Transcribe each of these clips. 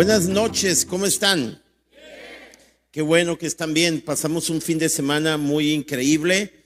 Buenas noches, ¿cómo están? Qué bueno que están bien. Pasamos un fin de semana muy increíble.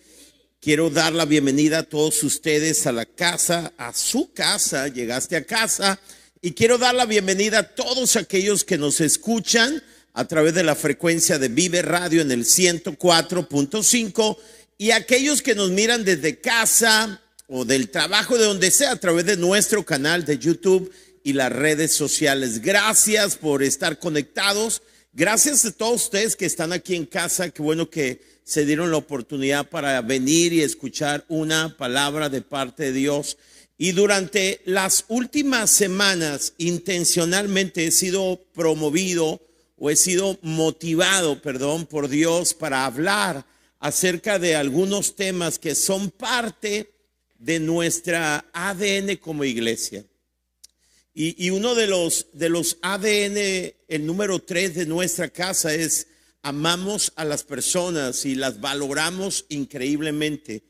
Quiero dar la bienvenida a todos ustedes a la casa, a su casa. Llegaste a casa. Y quiero dar la bienvenida a todos aquellos que nos escuchan a través de la frecuencia de Vive Radio en el 104.5 y aquellos que nos miran desde casa o del trabajo de donde sea a través de nuestro canal de YouTube y las redes sociales. Gracias por estar conectados. Gracias a todos ustedes que están aquí en casa. Qué bueno que se dieron la oportunidad para venir y escuchar una palabra de parte de Dios. Y durante las últimas semanas intencionalmente he sido promovido o he sido motivado, perdón, por Dios para hablar acerca de algunos temas que son parte de nuestra ADN como iglesia. Y, uno de los, de los ADN, el número tres de nuestra casa es amamos a las personas y las valoramos increíblemente.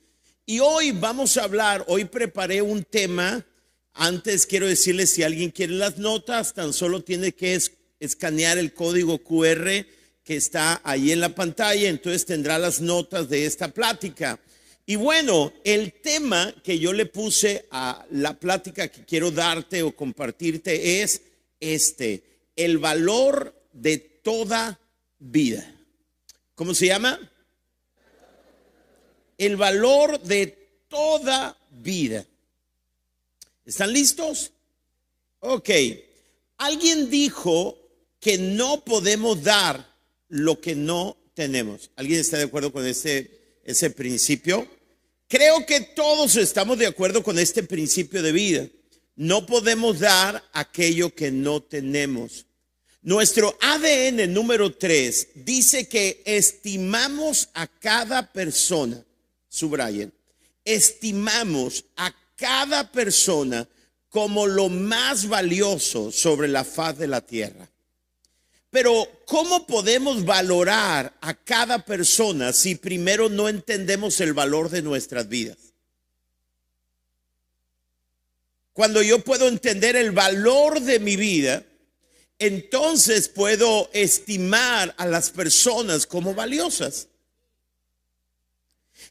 Y hoy vamos a hablar, hoy preparé un tema. Antes quiero decirles, si alguien quiere las notas, tan solo tiene que escanear el código QR que está ahí en la pantalla, entonces tendrá las notas de esta plática. Y bueno, el tema que yo le puse a la plática que quiero darte o compartirte es este, el valor de toda vida. ¿Cómo se llama? El valor de toda vida. ¿Están listos? Ok. Alguien dijo que no podemos dar lo que no tenemos. ¿Alguien está de acuerdo con ese ese principio. Creo que todos estamos de acuerdo con este principio de vida. No podemos dar aquello que no tenemos. Nuestro ADN número 3 dice que estimamos a cada persona, subrayen, estimamos a cada persona como lo más valioso sobre la faz de la tierra. Pero ¿cómo podemos valorar a cada persona si primero no entendemos el valor de nuestras vidas? Cuando yo puedo entender el valor de mi vida, entonces puedo estimar a las personas como valiosas.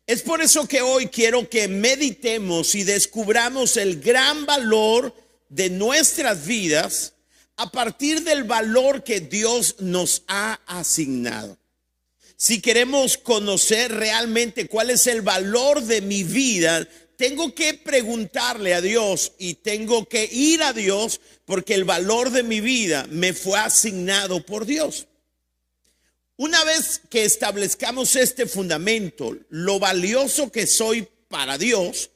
Es por eso que hoy quiero que meditemos y descubramos el gran valor de nuestras vidas a partir del valor que Dios nos ha asignado. Si queremos conocer realmente cuál es el valor de mi vida, tengo que preguntarle a Dios y tengo que ir a Dios porque el valor de mi vida me fue asignado por Dios. Una vez que establezcamos este fundamento, lo valioso que soy para Dios,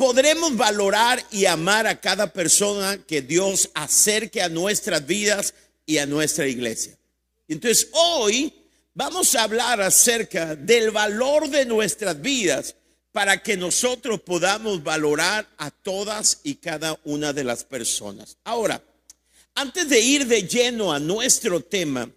podremos valorar y amar a cada persona que Dios acerque a nuestras vidas y a nuestra iglesia. Entonces hoy vamos a hablar acerca del valor de nuestras vidas para que nosotros podamos valorar a todas y cada una de las personas. Ahora, antes de ir de lleno a nuestro tema,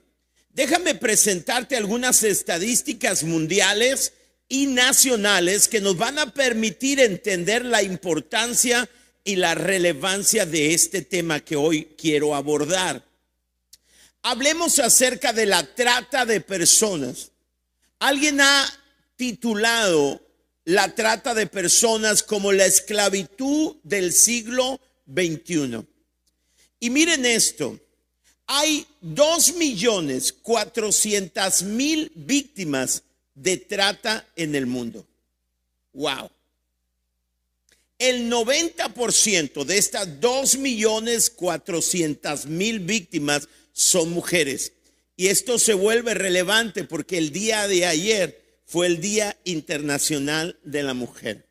déjame presentarte algunas estadísticas mundiales y nacionales que nos van a permitir entender la importancia y la relevancia de este tema que hoy quiero abordar. Hablemos acerca de la trata de personas. Alguien ha titulado la trata de personas como la esclavitud del siglo XXI. Y miren esto, hay dos millones cuatrocientas mil víctimas de trata en el mundo. Wow. El 90% de estas 2 millones 400 mil víctimas son mujeres. Y esto se vuelve relevante porque el día de ayer fue el Día Internacional de la Mujer.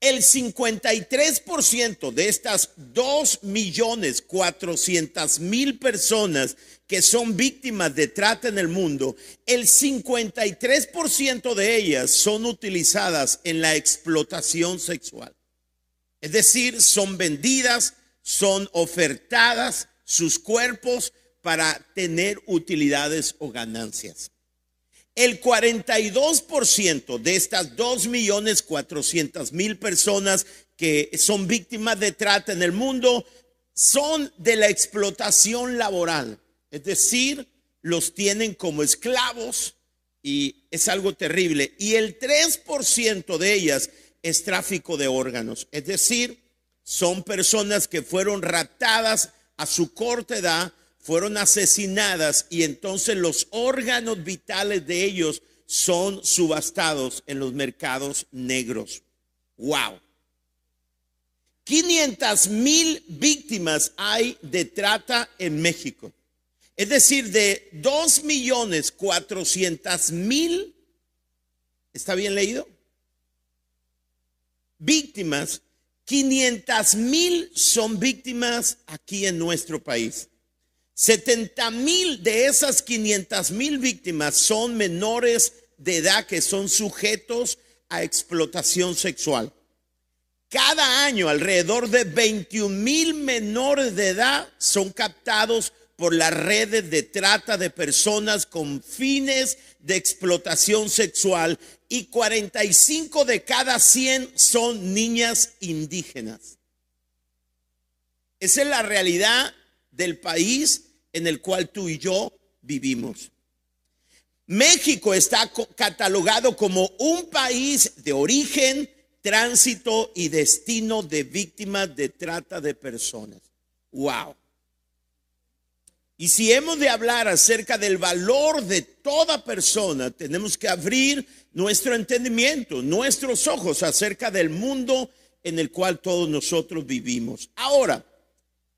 El 53% de estas 2 millones 400 mil personas que son víctimas de trata en el mundo, el 53% de ellas son utilizadas en la explotación sexual. Es decir, son vendidas, son ofertadas sus cuerpos para tener utilidades o ganancias. El 42% de estas 2 millones 400 mil personas que son víctimas de trata en el mundo son de la explotación laboral, es decir, los tienen como esclavos y es algo terrible. Y el 3% de ellas es tráfico de órganos, es decir, son personas que fueron raptadas a su corta edad, fueron asesinadas y entonces los órganos vitales de ellos son subastados en los mercados negros. ¡Wow! 500 mil víctimas hay de trata en México. Es decir, de 2 millones 400 mil, ¿está bien leído? Víctimas, 500 mil son víctimas aquí en nuestro país. 70 mil de esas 500 mil víctimas son menores de edad que son sujetos a explotación sexual. Cada año alrededor de 21 mil menores de edad son captados por las redes de trata de personas con fines de explotación sexual y 45 de cada 100 son niñas indígenas. Esa es la realidad del país en el cual tú y yo vivimos. México está catalogado como un país de origen, tránsito y destino de víctimas de trata de personas. Wow. Y si hemos de hablar acerca del valor de toda persona, tenemos que abrir nuestro entendimiento, nuestros ojos acerca del mundo en el cual todos nosotros vivimos. Ahora,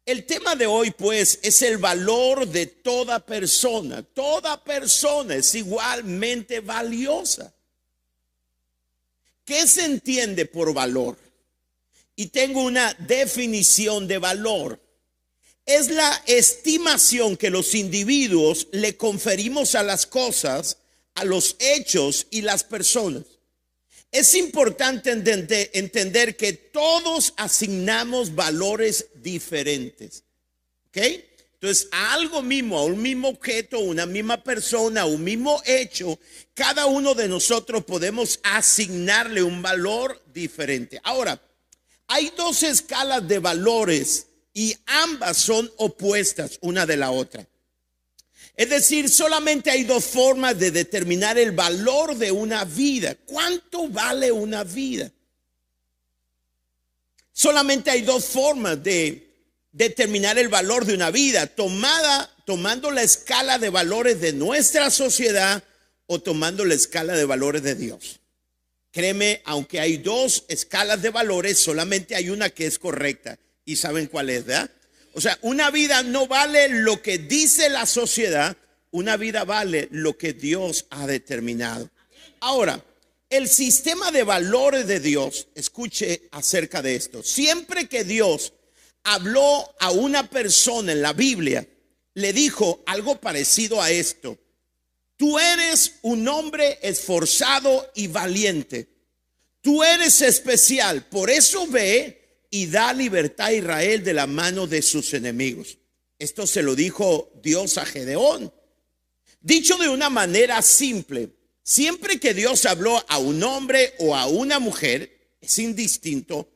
el tema de hoy pues es el valor de toda persona. Toda persona es igualmente valiosa. ¿Qué se entiende por valor? Y tengo una definición de valor. Es la estimación que los individuos le conferimos a las cosas, a los hechos y las personas. Es importante entender, que todos asignamos valores diferentes. ¿Ok? Entonces, a algo mismo, a un mismo objeto, una misma persona, un mismo hecho, cada uno de nosotros podemos asignarle un valor diferente. Ahora, hay dos escalas de valores y ambas son opuestas una de la otra. Es decir, solamente hay dos formas de determinar el valor de una vida. ¿Cuánto vale una vida? Solamente hay dos formas de determinar el valor de una vida, tomada, tomando la escala de valores de nuestra sociedad o tomando la escala de valores de Dios. Créeme, aunque hay dos escalas de valores, solamente hay una que es correcta. ¿Y saben cuál es, verdad? O sea, una vida no vale lo que dice la sociedad, una vida vale lo que Dios ha determinado. Ahora, el sistema de valores de Dios, escuche acerca de esto. Siempre que Dios habló a una persona en la Biblia, le dijo algo parecido a esto. Tú eres un hombre esforzado y valiente. Tú eres especial. Por eso ve y da libertad a Israel de la mano de sus enemigos. Esto se lo dijo Dios a Gedeón. Dicho de una manera simple, siempre que Dios habló a un hombre o a una mujer, es indistinto,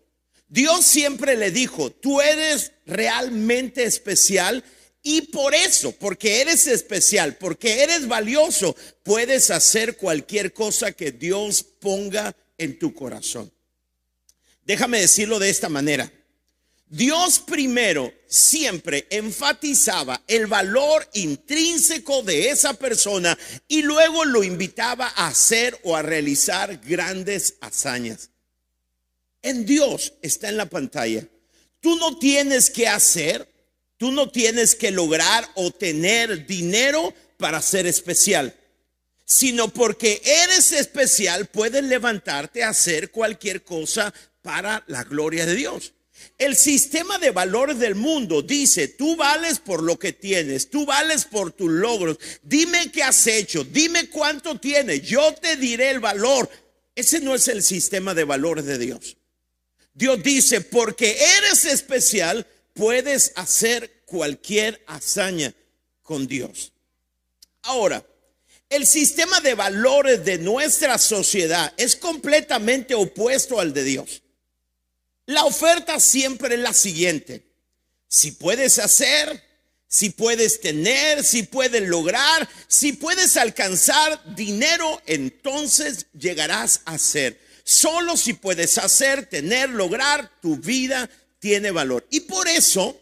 Dios siempre le dijo, tú eres realmente especial y por eso, porque eres especial, porque eres valioso, puedes hacer cualquier cosa que Dios ponga en tu corazón. Déjame decirlo de esta manera. Dios primero siempre enfatizaba el valor intrínseco de esa persona y luego lo invitaba a hacer o a realizar grandes hazañas en Dios está en la pantalla. Tú no tienes que hacer, tú no tienes que lograr o tener dinero para ser especial, sino porque eres especial puedes levantarte a hacer cualquier cosa para la gloria de Dios. El sistema de valores del mundo dice, tú vales por lo que tienes, tú vales por tus logros, dime qué has hecho, dime cuánto tienes, yo te diré el valor. Ese no es el sistema de valores de Dios. Dios dice, porque eres especial, puedes hacer cualquier hazaña con Dios. Ahora, el sistema de valores de nuestra sociedad es completamente opuesto al de Dios. La oferta siempre es la siguiente. Si puedes hacer, si puedes tener, si puedes lograr, si puedes alcanzar dinero, entonces llegarás a ser. Solo si puedes hacer, tener, lograr, tu vida tiene valor. Y por eso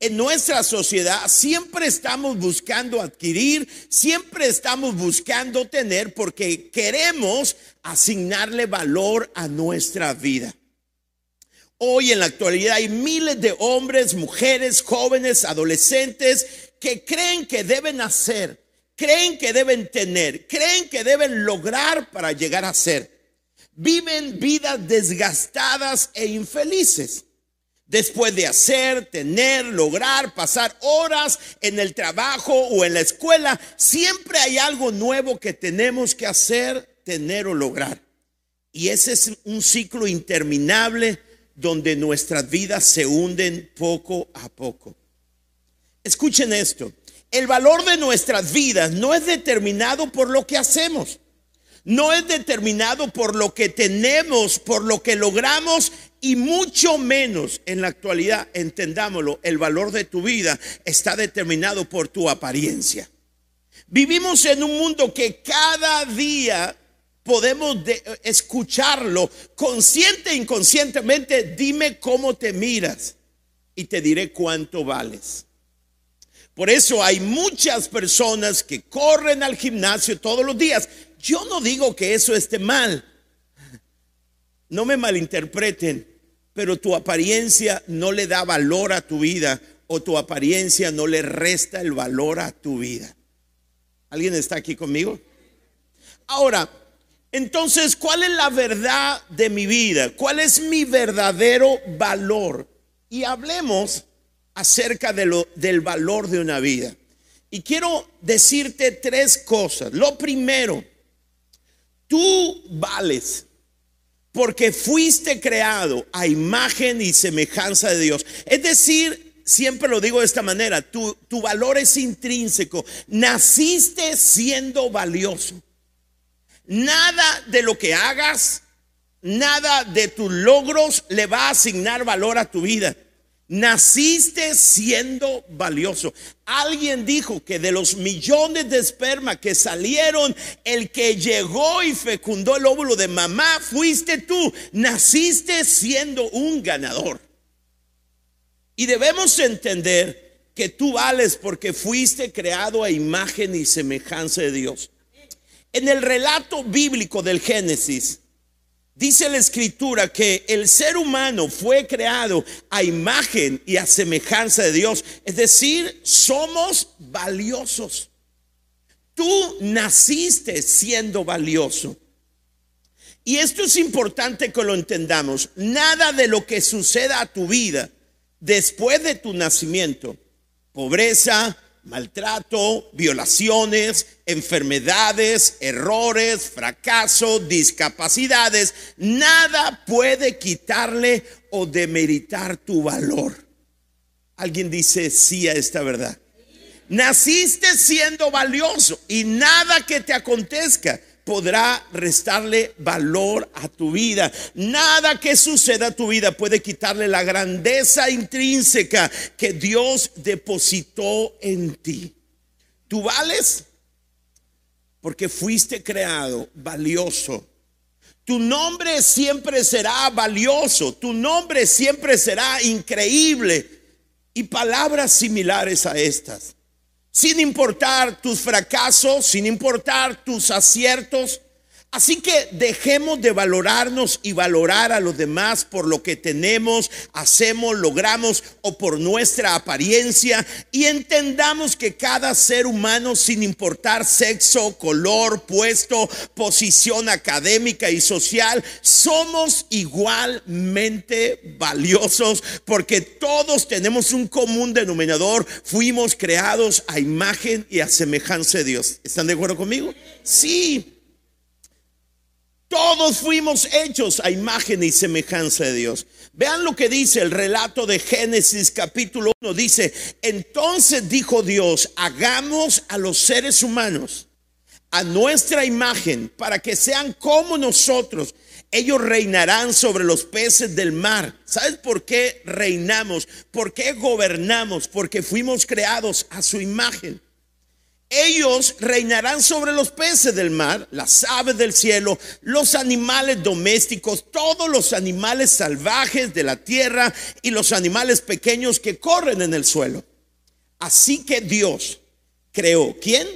en nuestra sociedad siempre estamos buscando adquirir, siempre estamos buscando tener porque queremos asignarle valor a nuestra vida. Hoy en la actualidad hay miles de hombres, mujeres, jóvenes, adolescentes que creen que deben hacer, creen que deben tener, creen que deben lograr para llegar a ser. Viven vidas desgastadas e infelices. Después de hacer, tener, lograr, pasar horas en el trabajo o en la escuela, siempre hay algo nuevo que tenemos que hacer, tener o lograr. Y ese es un ciclo interminable donde nuestras vidas se hunden poco a poco. Escuchen esto, el valor de nuestras vidas no es determinado por lo que hacemos no es determinado por lo que tenemos, por lo que logramos y mucho menos en la actualidad, entendámoslo, el valor de tu vida está determinado por tu apariencia. Vivimos en un mundo que cada día podemos escucharlo consciente e inconscientemente. Dime cómo te miras y te diré cuánto vales. Por eso hay muchas personas que corren al gimnasio todos los días yo no digo que eso esté mal. No me malinterpreten, pero tu apariencia no le da valor a tu vida o tu apariencia no le resta el valor a tu vida. ¿Alguien está aquí conmigo? Ahora, entonces, ¿cuál es la verdad de mi vida? ¿Cuál es mi verdadero valor? Y hablemos acerca del valor de una vida. Y quiero decirte tres cosas. Lo primero, Tú vales porque fuiste creado a imagen y semejanza de Dios. Es decir, siempre lo digo de esta manera, tu valor es intrínseco. Naciste siendo valioso. Nada de lo que hagas, nada de tus logros le va a asignar valor a tu vida. Naciste siendo valioso. Alguien dijo que de los millones de esperma que salieron, el que llegó y fecundó el óvulo de mamá fuiste tú. Naciste siendo un ganador. Y debemos entender que tú vales porque fuiste creado a imagen y semejanza de Dios. En el relato bíblico del Génesis, Dice la escritura que el ser humano fue creado a imagen y a semejanza de Dios. Es decir, somos valiosos. Tú naciste siendo valioso. Y esto es importante que lo entendamos. Nada de lo que suceda a tu vida después de tu nacimiento, pobreza, maltrato, violaciones, enfermedades, errores, fracaso, discapacidades, nada puede quitarle o demeritar tu valor. Alguien dice sí a esta verdad. Naciste siendo valioso y nada que te acontezca podrá restarle valor a tu vida. Nada que suceda a tu vida puede quitarle la grandeza intrínseca que Dios depositó en ti. Tú vales porque fuiste creado valioso. Tu nombre siempre será valioso, tu nombre siempre será increíble y palabras similares a estas sin importar tus fracasos, sin importar tus aciertos, Así que dejemos de valorarnos y valorar a los demás por lo que tenemos, hacemos, logramos o por nuestra apariencia y entendamos que cada ser humano, sin importar sexo, color, puesto, posición académica y social, somos igualmente valiosos porque todos tenemos un común denominador. Fuimos creados a imagen y a semejanza de Dios. ¿Están de acuerdo conmigo? Sí. Todos fuimos hechos a imagen y semejanza de Dios. Vean lo que dice el relato de Génesis capítulo 1. Dice, entonces dijo Dios, hagamos a los seres humanos a nuestra imagen para que sean como nosotros Ellos reinarán sobre los peces del mar. ¿Sabes por qué reinamos? ¿Por qué gobernamos? Porque fuimos creados a su imagen. Ellos reinarán sobre los peces del mar, las aves del cielo, los animales domésticos, todos los animales salvajes de la tierra y los animales pequeños que corren en el suelo. Así que Dios creó, ¿quién?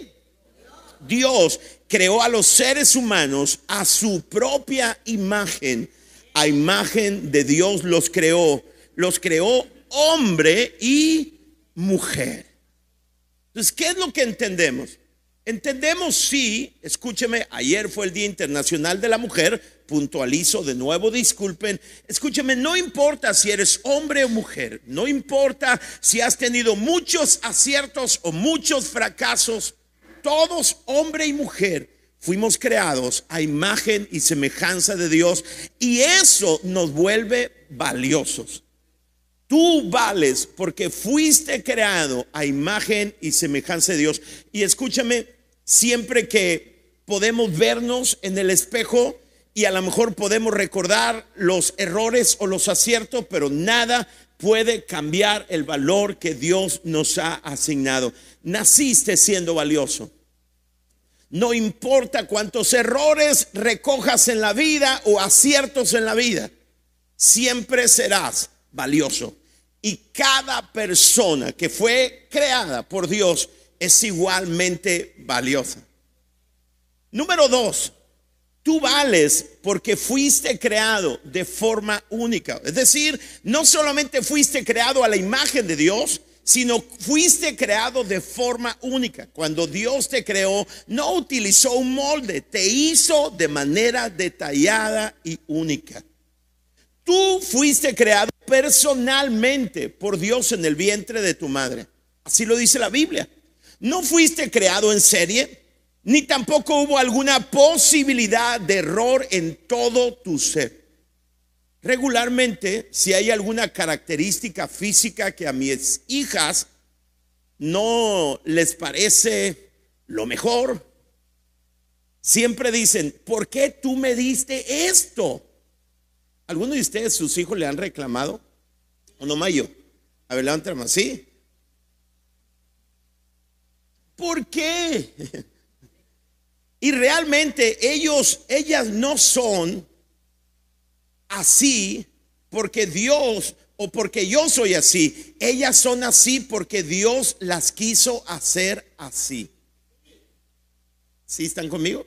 Dios creó a los seres humanos a su propia imagen. A imagen de Dios los creó. Los creó hombre y mujer. Entonces, ¿qué es lo que entendemos? Entendemos sí, escúcheme, ayer fue el Día Internacional de la Mujer, puntualizo de nuevo, disculpen, escúcheme, no importa si eres hombre o mujer, no importa si has tenido muchos aciertos o muchos fracasos, todos, hombre y mujer, fuimos creados a imagen y semejanza de Dios y eso nos vuelve valiosos. Tú vales porque fuiste creado a imagen y semejanza de Dios. Y escúchame, siempre que podemos vernos en el espejo y a lo mejor podemos recordar los errores o los aciertos, pero nada puede cambiar el valor que Dios nos ha asignado. Naciste siendo valioso. No importa cuántos errores recojas en la vida o aciertos en la vida, siempre serás valioso. Y cada persona que fue creada por Dios es igualmente valiosa. Número dos, tú vales porque fuiste creado de forma única. Es decir, no solamente fuiste creado a la imagen de Dios, sino fuiste creado de forma única. Cuando Dios te creó, no utilizó un molde, te hizo de manera detallada y única. Tú fuiste creado personalmente por Dios en el vientre de tu madre. Así lo dice la Biblia. No fuiste creado en serie, ni tampoco hubo alguna posibilidad de error en todo tu ser. Regularmente, si hay alguna característica física que a mis hijas no les parece lo mejor, siempre dicen, ¿por qué tú me diste esto? ¿Alguno de ustedes, sus hijos, le han reclamado? ¿O no mayo? A ver, levanten más, ¿sí? ¿Por qué? Y realmente ellos, ellas no son así porque Dios o porque yo soy así. Ellas son así porque Dios las quiso hacer así. ¿Sí están conmigo?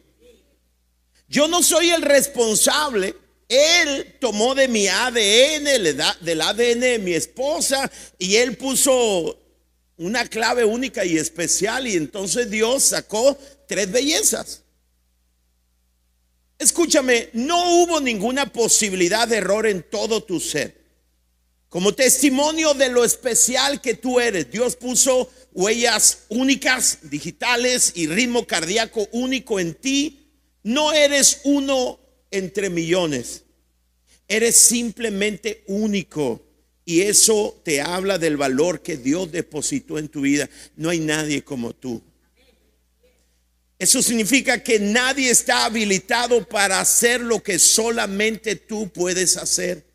Yo no soy el responsable él tomó de mi ADN, del ADN de mi esposa, y él puso una clave única y especial, y entonces Dios sacó tres bellezas. Escúchame, no hubo ninguna posibilidad de error en todo tu ser. Como testimonio de lo especial que tú eres, Dios puso huellas únicas, digitales y ritmo cardíaco único en ti. No eres uno entre millones. Eres simplemente único. Y eso te habla del valor que Dios depositó en tu vida. No hay nadie como tú. Eso significa que nadie está habilitado para hacer lo que solamente tú puedes hacer.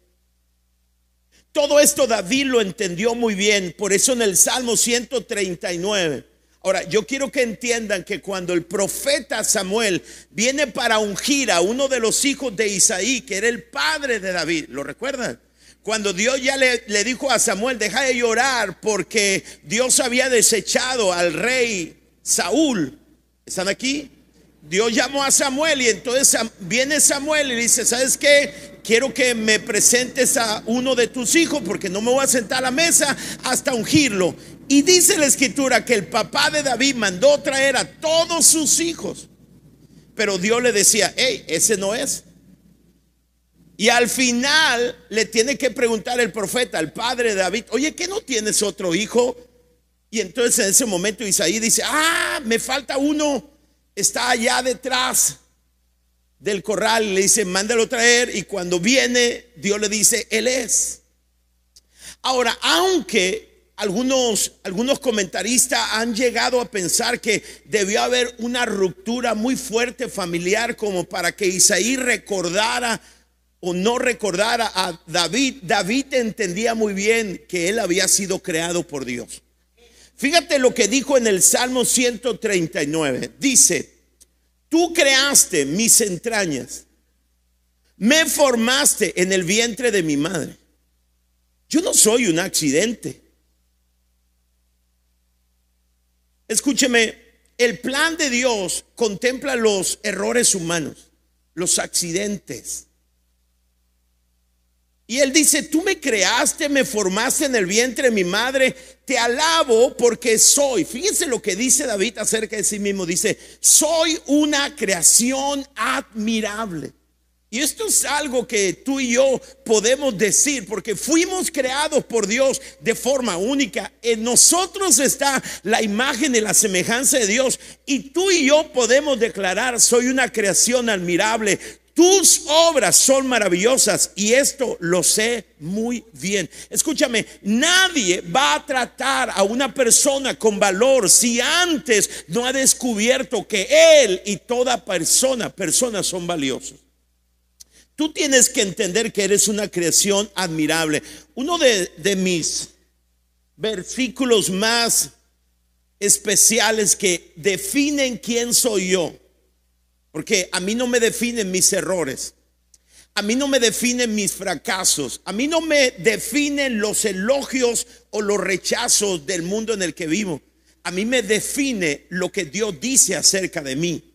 Todo esto David lo entendió muy bien. Por eso en el Salmo 139 Ahora, yo quiero que entiendan que cuando el profeta Samuel viene para ungir a uno de los hijos de Isaí, que era el padre de David, ¿lo recuerdan? Cuando Dios ya le, le dijo a Samuel, deja de llorar porque Dios había desechado al rey Saúl. ¿Están aquí? Dios llamó a Samuel y entonces viene Samuel y dice, ¿sabes qué? Quiero que me presentes a uno de tus hijos porque no me voy a sentar a la mesa hasta ungirlo. Y dice la escritura que el papá de David mandó traer a todos sus hijos. Pero Dios le decía, hey, ese no es. Y al final le tiene que preguntar el profeta, al padre de David, oye, ¿qué no tienes otro hijo? Y entonces en ese momento Isaí dice, ah, me falta uno, está allá detrás del corral. Le dice, mándalo traer. Y cuando viene, Dios le dice, él es. Ahora, aunque algunos, algunos comentaristas han llegado a pensar que debió haber una ruptura muy fuerte familiar como para que Isaí recordara o no recordara a David, David entendía muy bien que él había sido creado por Dios. Fíjate lo que dijo en el Salmo 139. Dice, tú creaste mis entrañas, me formaste en el vientre de mi madre. Yo no soy un accidente. Escúcheme, el plan de Dios contempla los errores humanos, los accidentes. Y él dice, tú me creaste, me formaste en el vientre de mi madre, te alabo porque soy. Fíjense lo que dice David acerca de sí mismo. Dice, soy una creación admirable. Y esto es algo que tú y yo podemos decir porque fuimos creados por Dios de forma única. En nosotros está la imagen y la semejanza de Dios. Y tú y yo podemos declarar, soy una creación admirable. Tus obras son maravillosas y esto lo sé muy bien. Escúchame, nadie va a tratar a una persona con valor si antes no ha descubierto que él y toda persona, personas son valiosos. Tú tienes que entender que eres una creación admirable. Uno de, de mis versículos más especiales que definen quién soy yo porque a mí no me definen mis errores. A mí no me definen mis fracasos. A mí no me definen los elogios o los rechazos del mundo en el que vivo. A mí me define lo que Dios dice acerca de mí.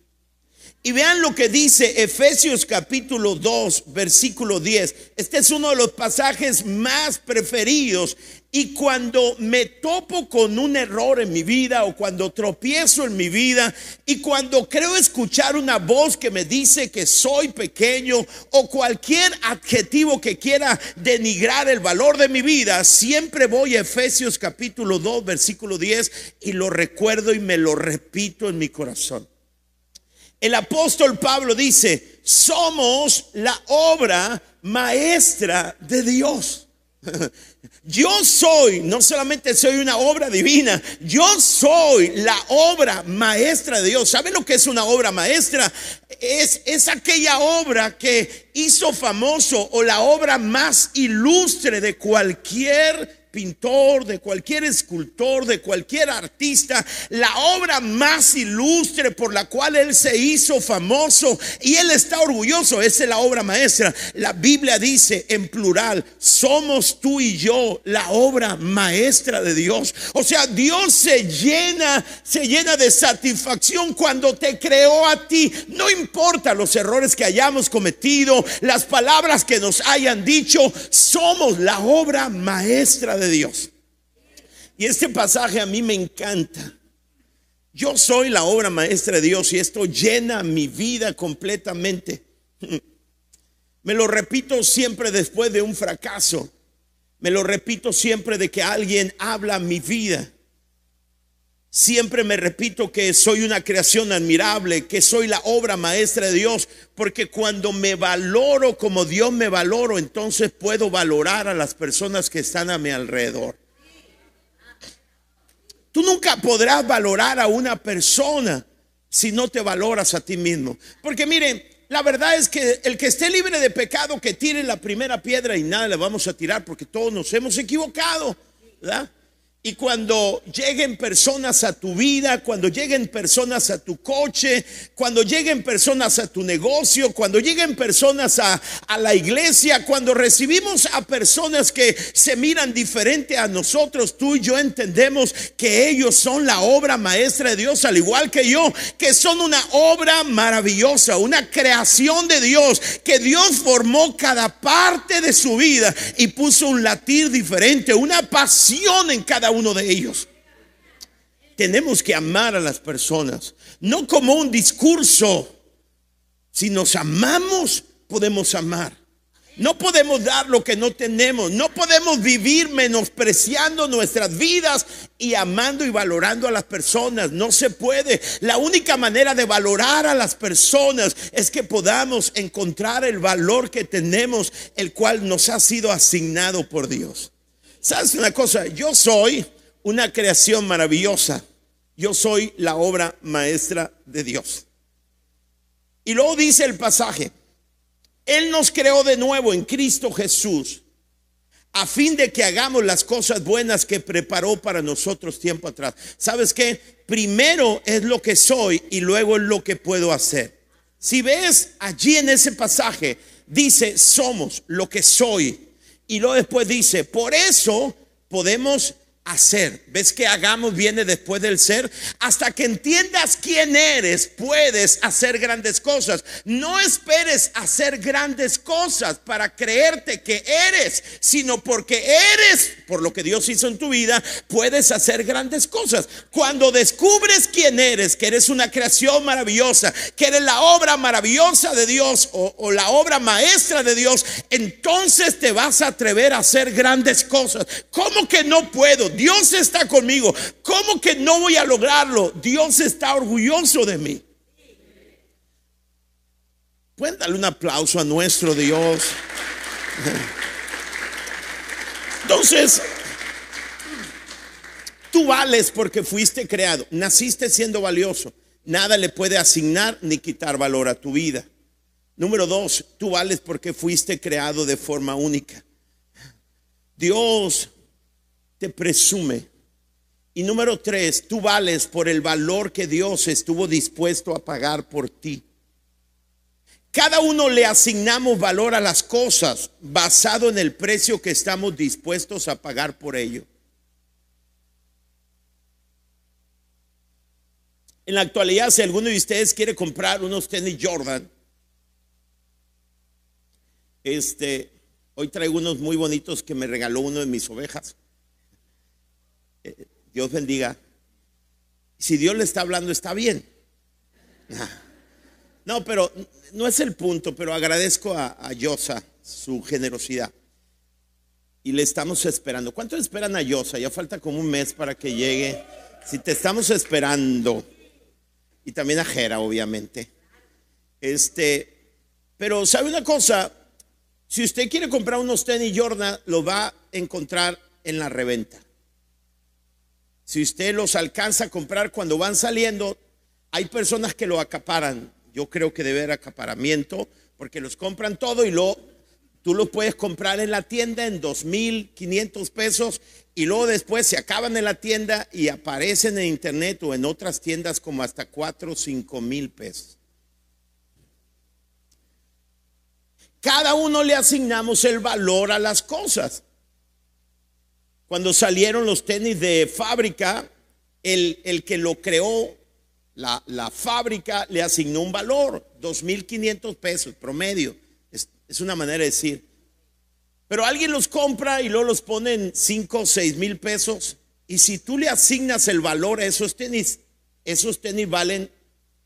Y vean lo que dice Efesios capítulo 2, versículo 10. Este es uno de los pasajes más preferidos. Y cuando me topo con un error en mi vida o cuando tropiezo en mi vida y cuando creo escuchar una voz que me dice que soy pequeño o cualquier adjetivo que quiera denigrar el valor de mi vida, siempre voy a Efesios capítulo 2, versículo 10 y lo recuerdo y me lo repito en mi corazón. El apóstol Pablo dice, somos la obra maestra de Dios. Yo soy, no solamente soy una obra divina, yo soy la obra maestra de Dios. ¿Saben lo que es una obra maestra? Es, es aquella obra que hizo famoso o la obra más ilustre de cualquier pintor, de cualquier escultor, de cualquier artista, la obra más ilustre por la cual él se hizo famoso y él está orgulloso, esa es la obra maestra. La Biblia dice en plural, somos tú y yo la obra maestra de Dios. O sea, Dios se llena, se llena de satisfacción cuando te creó a ti. No importa los errores que hayamos cometido, las palabras que nos hayan dicho, somos la obra maestra de Dios. Y este pasaje a mí me encanta. Yo soy la obra maestra de Dios y esto llena mi vida completamente. Me lo repito siempre después de un fracaso. Me lo repito siempre de que alguien habla mi vida. Siempre me repito que soy una creación admirable, que soy la obra maestra de Dios, porque cuando me valoro como Dios me valoro, entonces puedo valorar a las personas que están a mi alrededor. Tú nunca podrás valorar a una persona si no te valoras a ti mismo. Porque miren, la verdad es que el que esté libre de pecado, que tire la primera piedra y nada le vamos a tirar porque todos nos hemos equivocado. ¿verdad? Y cuando lleguen personas a tu vida, cuando lleguen personas a tu coche, cuando lleguen personas a tu negocio, cuando lleguen personas a, a, la iglesia, cuando recibimos a personas que se miran diferente a nosotros, tú y yo entendemos que ellos son la obra maestra de Dios, al igual que yo, que son una obra maravillosa, una creación de Dios, que Dios formó cada parte de su vida y puso un latir diferente, una pasión en cada uno de ellos. Tenemos que amar a las personas, no como un discurso. Si nos amamos, podemos amar. No podemos dar lo que no tenemos. No podemos vivir menospreciando nuestras vidas y amando y valorando a las personas. No se puede. La única manera de valorar a las personas es que podamos encontrar el valor que tenemos, el cual nos ha sido asignado por Dios. ¿Sabes una cosa? Yo soy una creación maravillosa. Yo soy la obra maestra de Dios. Y luego dice el pasaje, Él nos creó de nuevo en Cristo Jesús a fin de que hagamos las cosas buenas que preparó para nosotros tiempo atrás. ¿Sabes qué? Primero es lo que soy y luego es lo que puedo hacer. Si ves allí en ese pasaje, dice, somos lo que soy. Y luego después dice, por eso podemos hacer. ¿Ves que hagamos viene después del ser? Hasta que entiendas quién eres, puedes hacer grandes cosas. No esperes hacer grandes cosas para creerte que eres, sino porque eres, por lo que Dios hizo en tu vida, puedes hacer grandes cosas. Cuando descubres quién eres, que eres una creación maravillosa, que eres la obra maravillosa de Dios o, la obra maestra de Dios, entonces te vas a atrever a hacer grandes cosas. ¿Cómo que no puedo? Dios está conmigo. ¿Cómo que no voy a lograrlo? Dios está orgulloso de mí. Pueden darle un aplauso a nuestro Dios. Entonces, tú vales porque fuiste creado. Naciste siendo valioso. Nada le puede asignar ni quitar valor a tu vida. Número dos, tú vales porque fuiste creado de forma única. Dios te presume. Y número tres, tú vales por el valor que Dios estuvo dispuesto a pagar por ti. Cada uno le asignamos valor a las cosas basado en el precio que estamos dispuestos a pagar por ello. En la actualidad, si alguno de ustedes quiere comprar unos tenis Jordan, este, hoy traigo unos muy bonitos que me regaló uno de mis ovejas. Dios bendiga. Si Dios le está hablando, está bien. No, pero no es el punto, pero agradezco a, a Yosa su generosidad. Y le estamos esperando. ¿Cuánto esperan a Yosa? Ya falta como un mes para que llegue. Si te estamos esperando. Y también a Jera, obviamente. Este, pero sabe una cosa, si usted quiere comprar unos tenis Jordan, lo va a encontrar en la reventa. Si usted los alcanza a comprar cuando van saliendo, hay personas que lo acaparan. Yo creo que debe haber acaparamiento porque los compran todo y lo, tú los puedes comprar en la tienda en 2.500 pesos y luego después se acaban en la tienda y aparecen en internet o en otras tiendas como hasta 4 o 5 mil pesos. Cada uno le asignamos el valor a las cosas. Cuando salieron los tenis de fábrica, el, el que lo creó, la, la, fábrica, le asignó un valor, 2.500 pesos promedio. Es, es, una manera de decir. Pero alguien los compra y luego los pone en 5 o 6 mil pesos. Y si tú le asignas el valor a esos tenis, esos tenis valen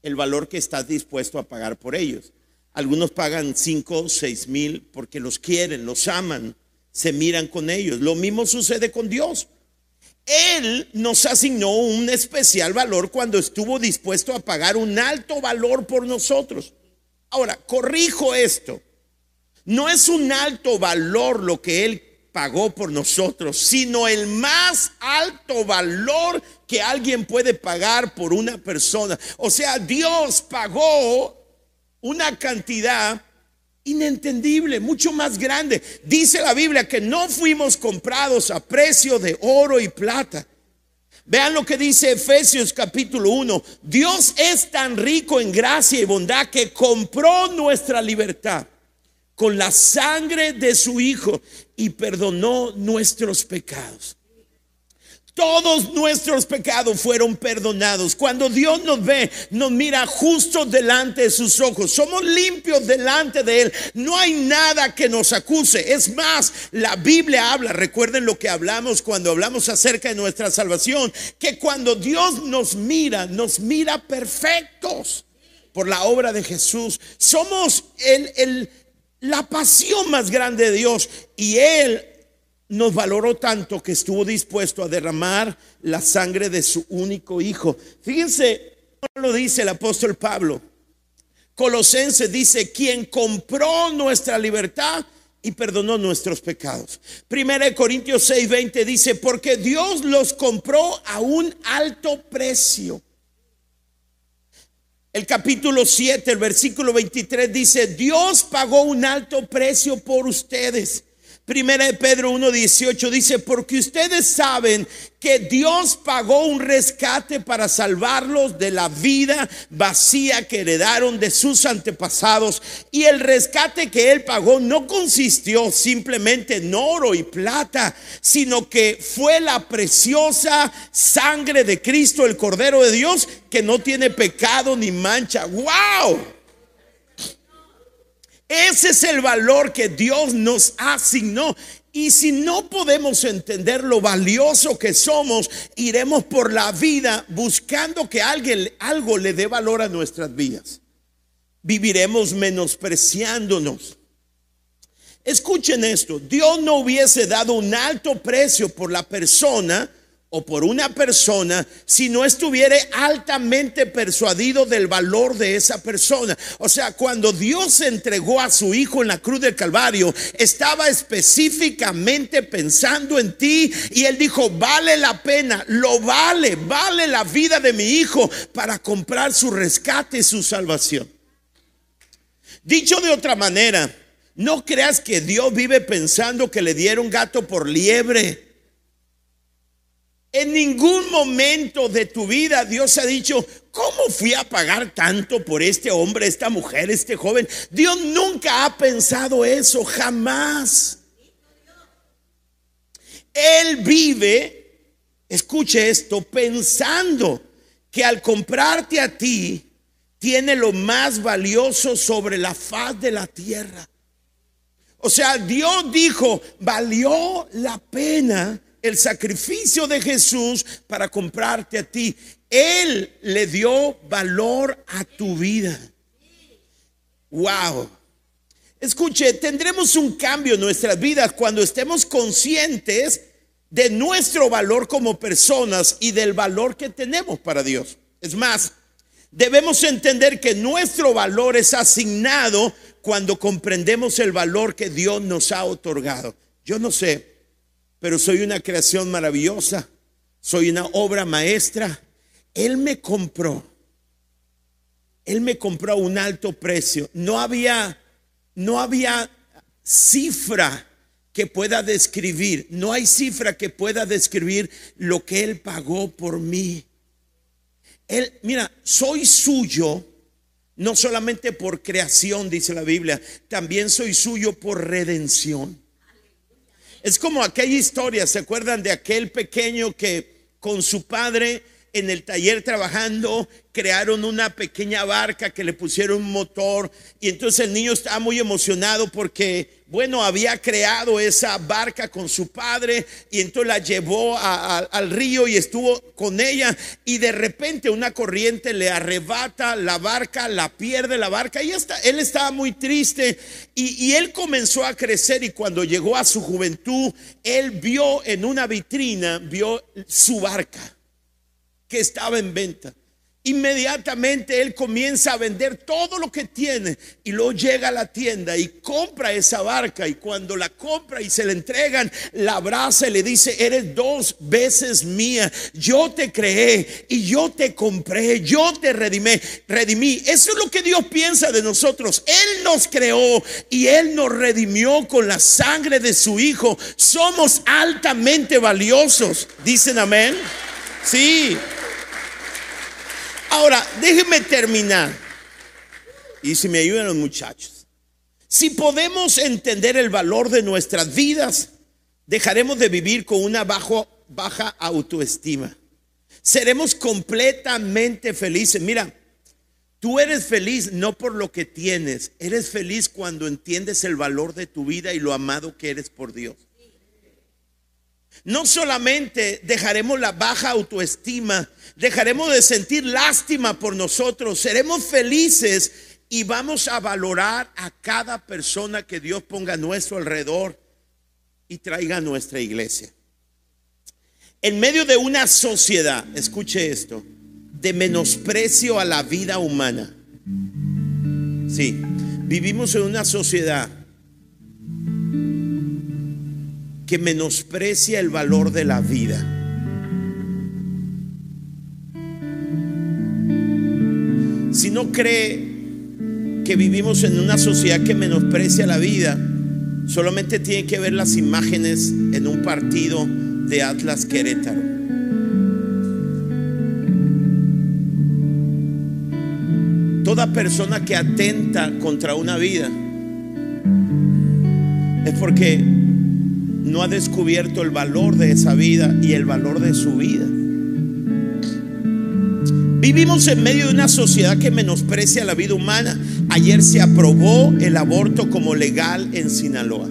el valor que estás dispuesto a pagar por ellos. Algunos pagan 5 o 6 mil porque los quieren, los aman se miran con ellos. Lo mismo sucede con Dios. Él nos asignó un especial valor cuando estuvo dispuesto a pagar un alto valor por nosotros. Ahora, corrijo esto. No es un alto valor lo que Él pagó por nosotros, sino el más alto valor que alguien puede pagar por una persona. O sea, Dios pagó una cantidad inentendible, mucho más grande. Dice la Biblia que no fuimos comprados a precio de oro y plata. Vean lo que dice Efesios capítulo 1. Dios es tan rico en gracia y bondad que compró nuestra libertad con la sangre de su Hijo y perdonó nuestros pecados. Todos nuestros pecados fueron perdonados. Cuando Dios nos ve, nos mira justo delante de sus ojos. Somos limpios delante de Él. No hay nada que nos acuse. Es más, la Biblia habla, recuerden lo que hablamos cuando hablamos acerca de nuestra salvación, que cuando Dios nos mira, nos mira perfectos por la obra de Jesús. Somos el, el, la pasión más grande de Dios y Él nos valoró tanto que estuvo dispuesto a derramar la sangre de su único hijo. Fíjense, lo dice el apóstol Pablo. Colosense dice, quien compró nuestra libertad y perdonó nuestros pecados. Primera de Corintios 6:20 dice, porque Dios los compró a un alto precio. El capítulo 7, el versículo 23 dice, Dios pagó un alto precio por ustedes Primera de Pedro 1.18 dice, porque ustedes saben que Dios pagó un rescate para salvarlos de la vida vacía que heredaron de sus antepasados. Y el rescate que Él pagó no consistió simplemente en oro y plata, sino que fue la preciosa sangre de Cristo, el Cordero de Dios, que no tiene pecado ni mancha. ¡Wow! Ese es el valor que Dios nos asignó. Y si no podemos entender lo valioso que somos, iremos por la vida buscando que alguien, algo le dé valor a nuestras vidas. Viviremos menospreciándonos. Escuchen esto, Dios no hubiese dado un alto precio por la persona o por una persona si no estuviera altamente persuadido del valor de esa persona. O sea, cuando Dios entregó a su Hijo en la cruz del Calvario, estaba específicamente pensando en ti y Él dijo, vale la pena, lo vale, vale la vida de mi Hijo para comprar su rescate y su salvación. Dicho de otra manera, no creas que Dios vive pensando que le dieron gato por liebre. En ningún momento de tu vida Dios ha dicho, ¿cómo fui a pagar tanto por este hombre, esta mujer, este joven? Dios nunca ha pensado eso, jamás. Él vive, escuche esto, pensando que al comprarte a ti, tiene lo más valioso sobre la faz de la tierra. O sea, Dios dijo, valió la pena el sacrificio de Jesús para comprarte a ti. Él le dio valor a tu vida. Wow. Escuche, tendremos un cambio en nuestras vidas cuando estemos conscientes de nuestro valor como personas y del valor que tenemos para Dios. Es más, debemos entender que nuestro valor es asignado cuando comprendemos el valor que Dios nos ha otorgado. Yo no sé, pero soy una creación maravillosa, soy una obra maestra. Él me compró, Él me compró a un alto precio. No había, no había cifra que pueda describir, no hay cifra que pueda describir lo que Él pagó por mí. Él, mira, soy suyo, no solamente por creación, dice la Biblia, también soy suyo por redención. Es como aquella historia, ¿se acuerdan de aquel pequeño que con su padre en el taller trabajando, crearon una pequeña barca que le pusieron un motor. Y entonces el niño estaba muy emocionado porque, bueno, había creado esa barca con su padre y entonces la llevó al río y estuvo con ella. Y de repente una corriente le arrebata la barca, la pierde la barca. Y está, él estaba muy triste y, y él comenzó a crecer y cuando llegó a su juventud, él vio en una vitrina, vio su barca que estaba en venta. Inmediatamente él comienza a vender todo lo que tiene y luego llega a la tienda y compra esa barca y cuando la compra y se le entregan, la abraza y le dice, eres dos veces mía, yo te creé y yo te compré, yo te redimé, redimí. Eso es lo que Dios piensa de nosotros. Él nos creó y Él nos redimió con la sangre de su Hijo. Somos altamente valiosos. Dicen amén. Sí. Ahora, déjenme terminar. Y si me ayudan los muchachos. Si podemos entender el valor de nuestras vidas, dejaremos de vivir con una baja autoestima. Seremos completamente felices. Mira, tú eres feliz no por lo que tienes, eres feliz cuando entiendes el valor de tu vida y lo amado que eres por Dios. No solamente dejaremos la baja autoestima, dejaremos de sentir lástima por nosotros, seremos felices y vamos a valorar a cada persona que Dios ponga a nuestro alrededor y traiga a nuestra iglesia. En medio de una sociedad, escuche esto, de menosprecio a la vida humana. Sí, vivimos en una sociedad que menosprecia el valor de la vida. Si no cree que vivimos en una sociedad que menosprecia la vida, solamente tiene que ver las imágenes en un partido de Atlas Querétaro. Toda persona que atenta contra una vida es porque no ha descubierto el valor de esa vida y el valor de su vida. Vivimos en medio de una sociedad que menosprecia la vida humana. Ayer se aprobó el aborto como legal en Sinaloa.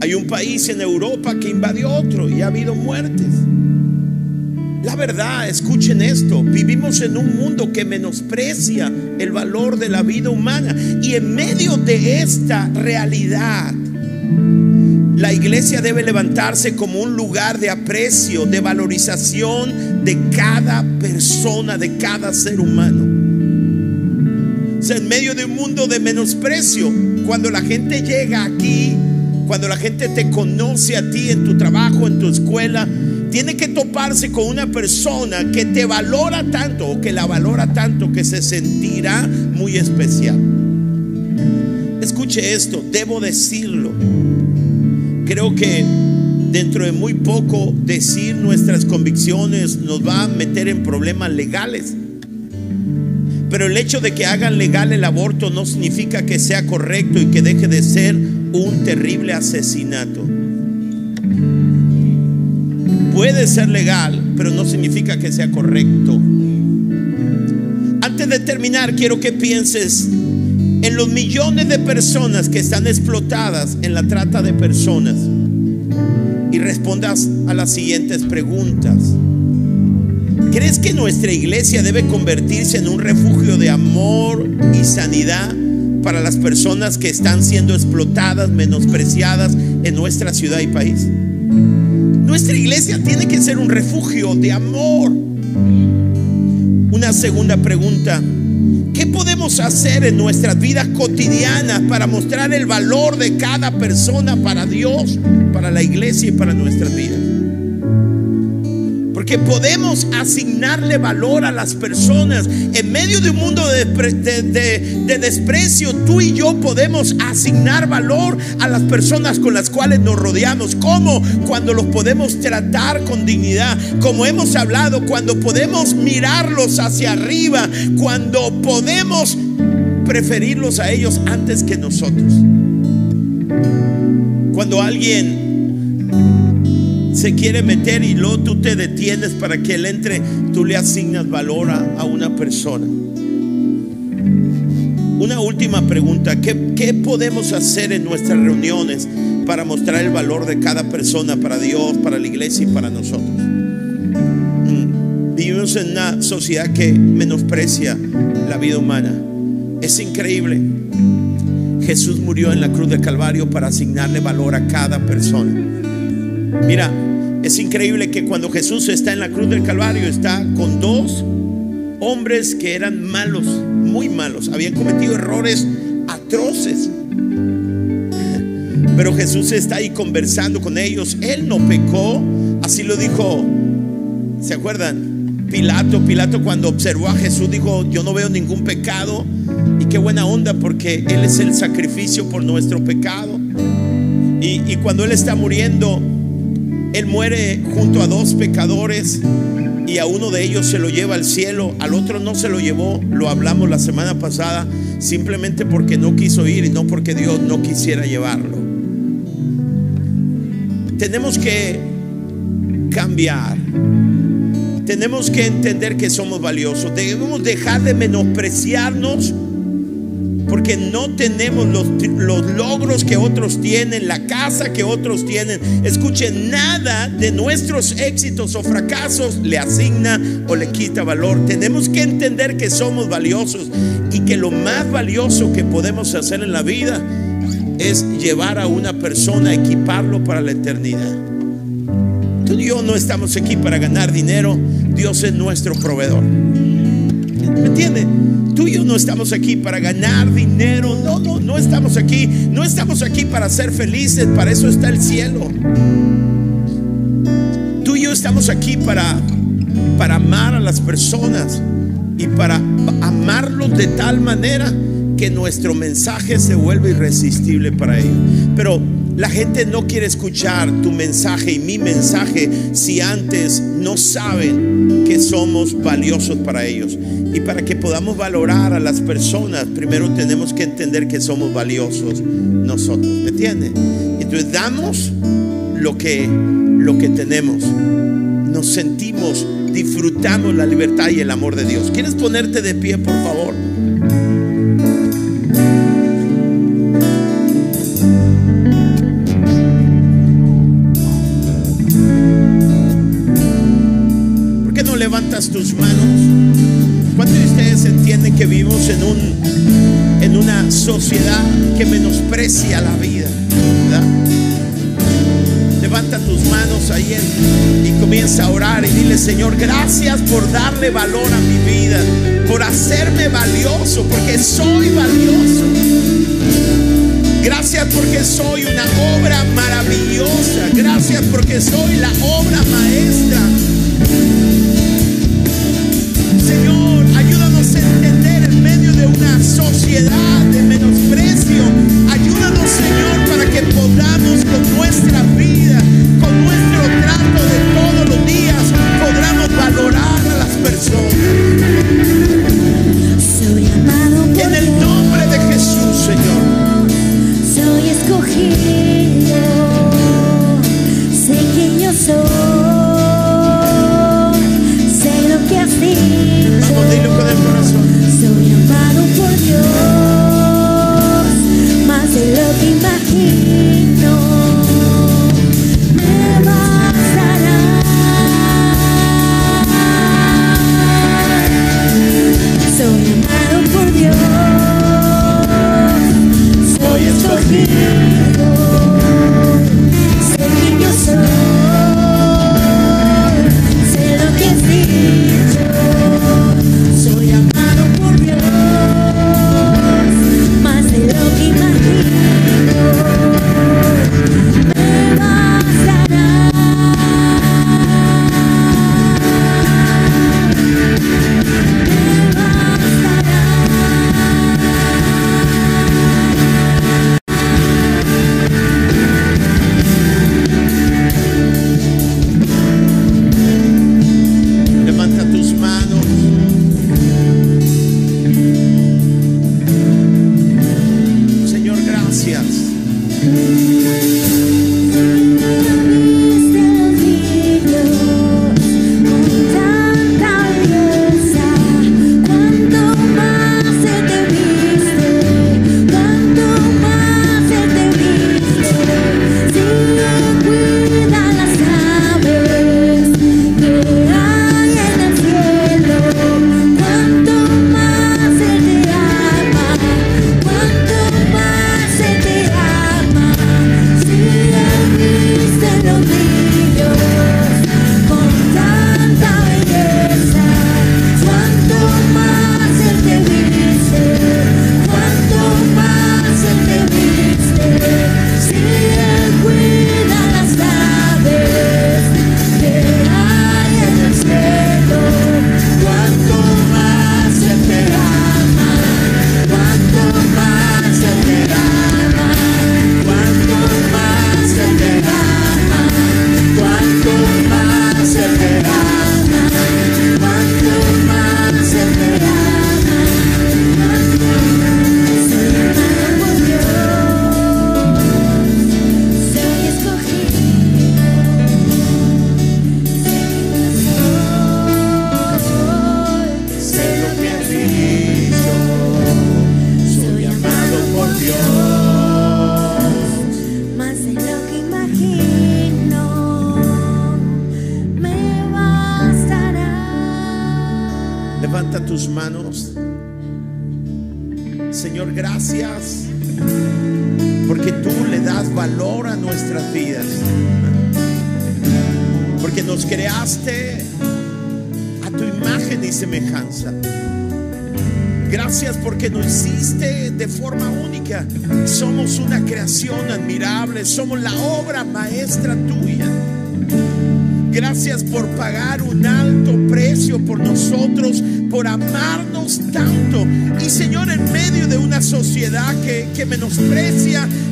Hay un país en Europa que invadió otro y ha habido muertes. La verdad, escuchen esto, vivimos en un mundo que menosprecia el valor de la vida humana y en medio de esta realidad, la iglesia debe levantarse como un lugar de aprecio, de valorización de cada persona, de cada ser humano. O sea, en medio de un mundo de menosprecio, cuando la gente llega aquí, cuando la gente te conoce a ti en tu trabajo, en tu escuela, tiene que toparse con una persona que te valora tanto o que la valora tanto que se sentirá muy especial. Escuche esto, debo decirlo. Creo que dentro de muy poco decir nuestras convicciones nos va a meter en problemas legales. Pero el hecho de que hagan legal el aborto no significa que sea correcto y que deje de ser un terrible asesinato puede ser legal, pero no significa que sea correcto. Antes de terminar, quiero que pienses en los millones de personas que están explotadas en la trata de personas y respondas a las siguientes preguntas. ¿Crees que nuestra iglesia debe convertirse en un refugio de amor y sanidad para las personas que están siendo explotadas, menospreciadas en nuestra ciudad y país? Nuestra iglesia tiene que ser un refugio de amor. Una segunda pregunta. ¿Qué podemos hacer en nuestras vidas cotidianas para mostrar el valor de cada persona para Dios, para la iglesia y para nuestras vidas? Que podemos asignarle valor a las personas. En medio de un mundo de, desprecio, tú y yo podemos asignar valor a las personas con las cuales nos rodeamos. como Cuando los podemos tratar con dignidad. Como hemos hablado, cuando podemos mirarlos hacia arriba. Cuando podemos preferirlos a ellos antes que nosotros. Cuando alguien se quiere meter y luego tú te detienes para que él entre, tú le asignas valor a, una persona. Una última pregunta, ¿Qué, ¿qué podemos hacer en nuestras reuniones para mostrar el valor de cada persona para Dios, para la iglesia y para nosotros? Mm, vivimos en una sociedad que menosprecia la vida humana. Es increíble. Jesús murió en la cruz del Calvario para asignarle valor a cada persona. Mira, es increíble que cuando Jesús está en la cruz del Calvario está con dos hombres que eran malos, muy malos, habían cometido errores atroces. Pero Jesús está ahí conversando con ellos. Él no pecó, así lo dijo. ¿Se acuerdan? Pilato, Pilato cuando observó a Jesús dijo, yo no veo ningún pecado. Y qué buena onda porque Él es el sacrificio por nuestro pecado. Y, y cuando Él está muriendo, él muere junto a dos pecadores y a uno de ellos se lo lleva al cielo, al otro no se lo llevó, lo hablamos la semana pasada, simplemente porque no quiso ir y no porque Dios no quisiera llevarlo. Tenemos que cambiar. Tenemos que entender que somos valiosos. Debemos dejar de menospreciarnos porque no tenemos los, logros que otros tienen, la casa que otros tienen. Escuchen, nada de nuestros éxitos o fracasos le asigna o le quita valor. Tenemos que entender que somos valiosos y que lo más valioso que podemos hacer en la vida es llevar a una persona, equiparlo para la eternidad. Tú y yo no estamos aquí para ganar dinero, Dios es nuestro proveedor. ¿Me entiende? Tú y yo no estamos aquí para ganar dinero. No, no, no estamos aquí. No estamos aquí para ser felices. Para eso está el cielo. estamos aquí para, para amar a las personas y para amarlos de tal manera que nuestro mensaje se vuelve irresistible para ellos. Pero la gente no quiere escuchar tu mensaje y mi mensaje si antes no saben que somos valiosos para ellos. Y para que podamos valorar a las personas, primero tenemos que entender que somos valiosos nosotros. ¿Me entiendes? Entonces damos lo que, lo que tenemos. Nos sentimos, disfrutamos la libertad y el amor de Dios. ¿Quieres ponerte de pie, por favor? Sociedad que menosprecia la vida? Levanta tus manos ahí y comienza a orar y dile, Señor, gracias por darle valor a mi vida, por hacerme valioso, porque soy valioso. Gracias porque soy una obra maravillosa. Gracias porque soy la obra maestra Señor, ayúdanos a entender en medio de una sociedad de Ayúdanos, Señor, para que podamos con nuestra vida, con nuestro trato de todos los días, podamos valorar a las personas.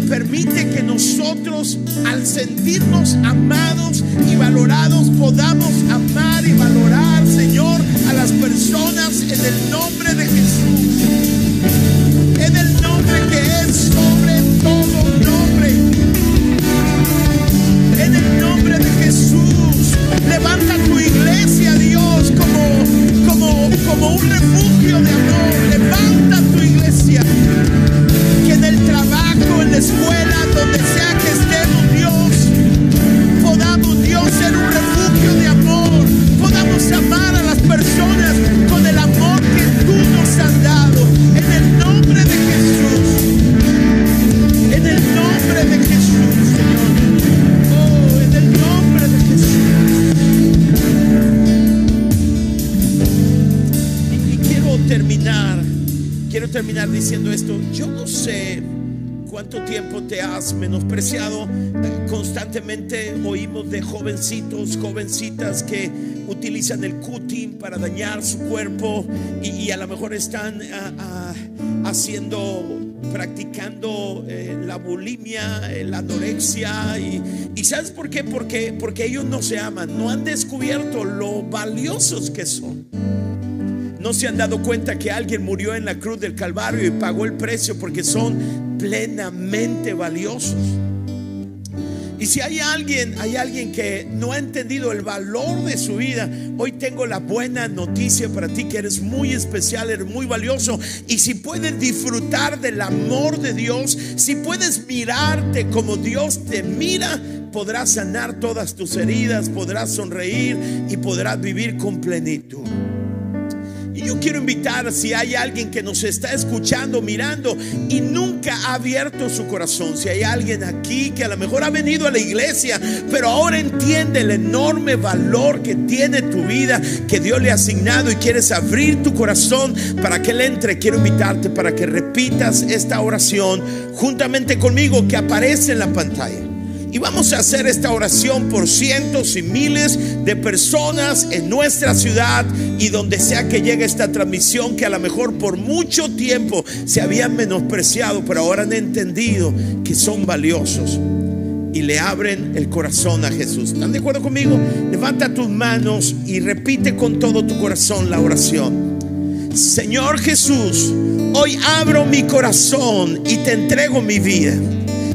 Permite que nosotros, al sentirnos amados y valorados, podamos amar y valorar, Señor, a las personas en el nombre de Jesús. En el nombre que es sobre todo nombre. En el nombre de Jesús. Levanta tu iglesia, Dios, como, como, como un refugio de amor. Levanta tu iglesia. En la escuela, donde sea que estemos, Dios, podamos, Dios, ser un refugio de amor. Podamos amar a las personas con el amor que tú nos has dado. En el nombre de Jesús. En el nombre de Jesús, Señor. Oh, en el nombre de Jesús. Y quiero terminar, quiero terminar diciendo esto. Yo no sé cuánto tiempo te has menospreciado. Constantemente oímos de jovencitos, jovencitas que utilizan el cutting para dañar su cuerpo y, y a lo mejor están ah, ah, haciendo practicando eh, la bulimia, eh, la anorexia y, y ¿sabes por qué? Porque, porque ellos no se aman, no han descubierto lo valiosos que son. No se han dado cuenta que alguien murió en la cruz del Calvario y pagó el precio porque son plenamente valiosos. Y si hay alguien, hay alguien que no ha entendido el valor de su vida, hoy tengo la buena noticia para ti que eres muy especial, eres muy valioso. Y si puedes disfrutar del amor de Dios, si puedes mirarte como Dios te mira, podrás sanar todas tus heridas, podrás sonreír y podrás vivir con plenitud. Yo quiero invitar si hay alguien que nos está escuchando, mirando y nunca ha abierto su corazón, si hay alguien aquí que a lo mejor ha venido a la iglesia, pero ahora entiende el enorme valor que tiene tu vida, que Dios le ha asignado y quieres abrir tu corazón para que Él entre, quiero invitarte para que repitas esta oración juntamente conmigo que aparece en la pantalla. Y vamos a hacer esta oración por cientos y miles de personas en nuestra ciudad y donde sea que llegue esta transmisión que a lo mejor por mucho tiempo se habían menospreciado, pero ahora han entendido que son valiosos y le abren el corazón a Jesús. ¿Están de acuerdo conmigo? Levanta tus manos y repite con todo tu corazón la oración. Señor Jesús, hoy abro mi corazón y te entrego mi vida.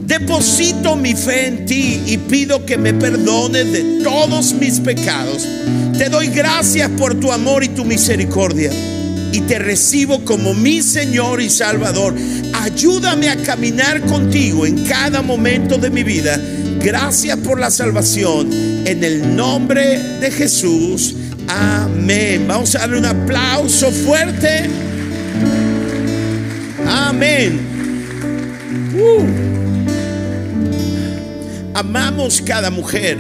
Deposito mi fe en ti y pido que me perdones de todos mis pecados. Te doy gracias por tu amor y tu misericordia. Y te recibo como mi Señor y Salvador. Ayúdame a caminar contigo en cada momento de mi vida. Gracias por la salvación. En el nombre de Jesús. Amén. Vamos a darle un aplauso fuerte. Amén. Uh amamos cada mujer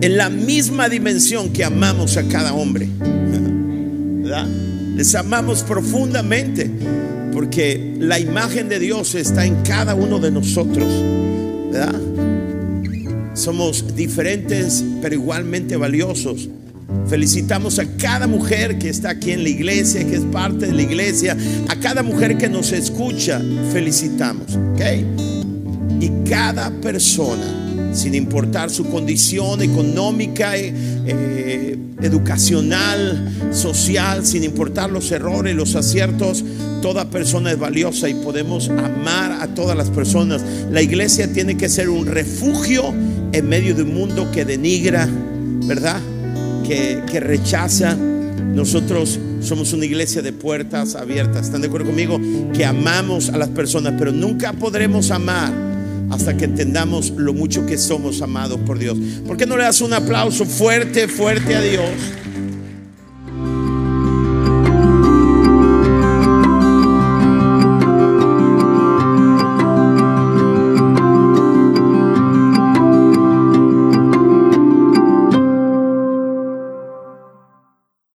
en la misma dimensión que amamos a cada hombre. ¿Verdad? Les amamos profundamente porque la imagen de Dios está en cada uno de nosotros. ¿Verdad? Somos diferentes pero igualmente valiosos. Felicitamos a cada mujer que está aquí en la iglesia, que es parte de la iglesia, a cada mujer que nos escucha, felicitamos. ¿ok? Y cada persona, sin importar su condición económica, eh, eh, educacional, social, sin importar los errores, los aciertos, toda persona es valiosa y podemos amar a todas las personas. La iglesia tiene que ser un refugio en medio de un mundo que denigra, ¿verdad? Que, que rechaza. Nosotros somos una iglesia de puertas abiertas. ¿Están de acuerdo conmigo? Que amamos a las personas, pero nunca podremos amar hasta que entendamos lo mucho que somos amados por Dios. ¿Por qué no le das un aplauso fuerte, fuerte a Dios?